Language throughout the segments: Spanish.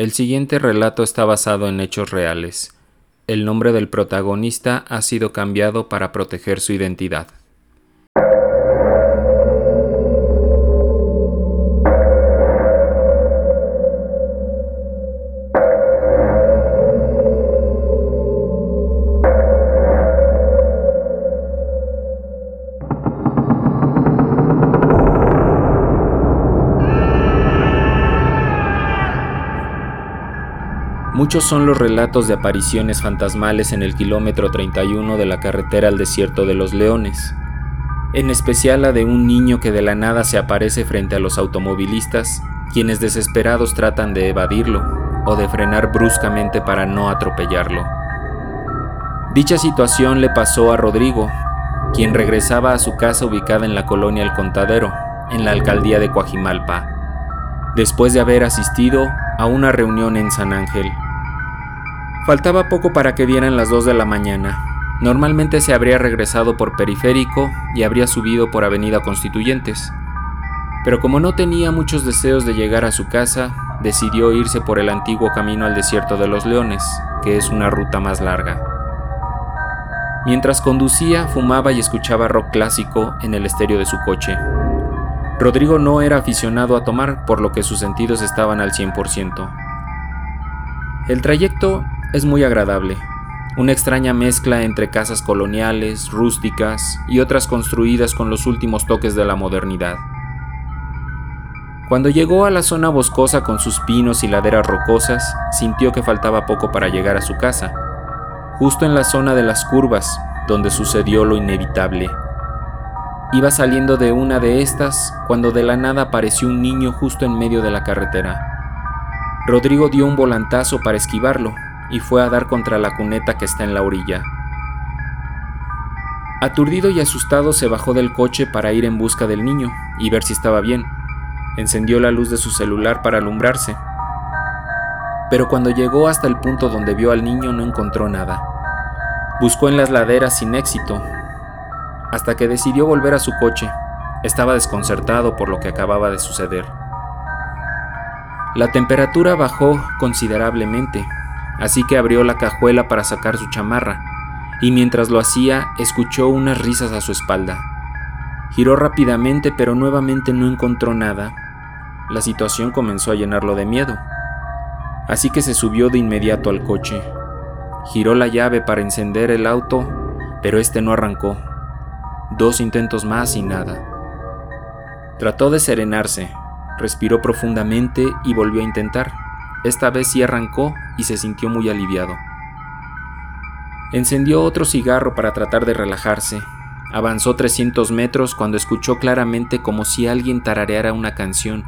El siguiente relato está basado en hechos reales. El nombre del protagonista ha sido cambiado para proteger su identidad. Muchos son los relatos de apariciones fantasmales en el kilómetro 31 de la carretera al desierto de los leones, en especial la de un niño que de la nada se aparece frente a los automovilistas, quienes desesperados tratan de evadirlo o de frenar bruscamente para no atropellarlo. Dicha situación le pasó a Rodrigo, quien regresaba a su casa ubicada en la colonia El Contadero, en la alcaldía de Coajimalpa, después de haber asistido a una reunión en San Ángel. Faltaba poco para que dieran las 2 de la mañana. Normalmente se habría regresado por periférico y habría subido por Avenida Constituyentes. Pero como no tenía muchos deseos de llegar a su casa, decidió irse por el antiguo camino al desierto de los leones, que es una ruta más larga. Mientras conducía, fumaba y escuchaba rock clásico en el estéreo de su coche. Rodrigo no era aficionado a tomar, por lo que sus sentidos estaban al 100%. El trayecto es muy agradable, una extraña mezcla entre casas coloniales, rústicas y otras construidas con los últimos toques de la modernidad. Cuando llegó a la zona boscosa con sus pinos y laderas rocosas, sintió que faltaba poco para llegar a su casa, justo en la zona de las curvas, donde sucedió lo inevitable. Iba saliendo de una de estas cuando de la nada apareció un niño justo en medio de la carretera. Rodrigo dio un volantazo para esquivarlo, y fue a dar contra la cuneta que está en la orilla. Aturdido y asustado se bajó del coche para ir en busca del niño y ver si estaba bien. Encendió la luz de su celular para alumbrarse. Pero cuando llegó hasta el punto donde vio al niño no encontró nada. Buscó en las laderas sin éxito, hasta que decidió volver a su coche. Estaba desconcertado por lo que acababa de suceder. La temperatura bajó considerablemente así que abrió la cajuela para sacar su chamarra, y mientras lo hacía escuchó unas risas a su espalda. Giró rápidamente pero nuevamente no encontró nada. La situación comenzó a llenarlo de miedo, así que se subió de inmediato al coche. Giró la llave para encender el auto, pero este no arrancó. Dos intentos más y nada. Trató de serenarse, respiró profundamente y volvió a intentar. Esta vez sí arrancó y se sintió muy aliviado. Encendió otro cigarro para tratar de relajarse. Avanzó 300 metros cuando escuchó claramente como si alguien tarareara una canción.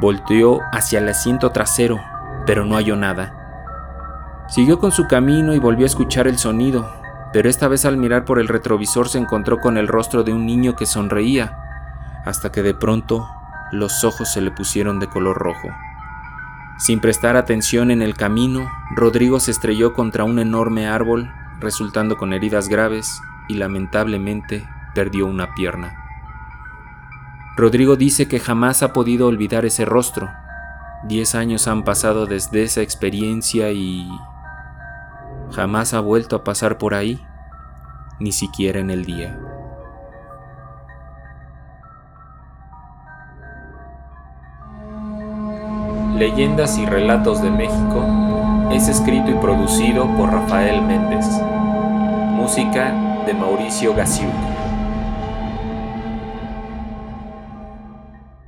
Volteó hacia el asiento trasero, pero no halló nada. Siguió con su camino y volvió a escuchar el sonido, pero esta vez al mirar por el retrovisor se encontró con el rostro de un niño que sonreía, hasta que de pronto los ojos se le pusieron de color rojo. Sin prestar atención en el camino, Rodrigo se estrelló contra un enorme árbol, resultando con heridas graves y lamentablemente perdió una pierna. Rodrigo dice que jamás ha podido olvidar ese rostro. Diez años han pasado desde esa experiencia y jamás ha vuelto a pasar por ahí, ni siquiera en el día. Leyendas y Relatos de México es escrito y producido por Rafael Méndez. Música de Mauricio Gasiuk.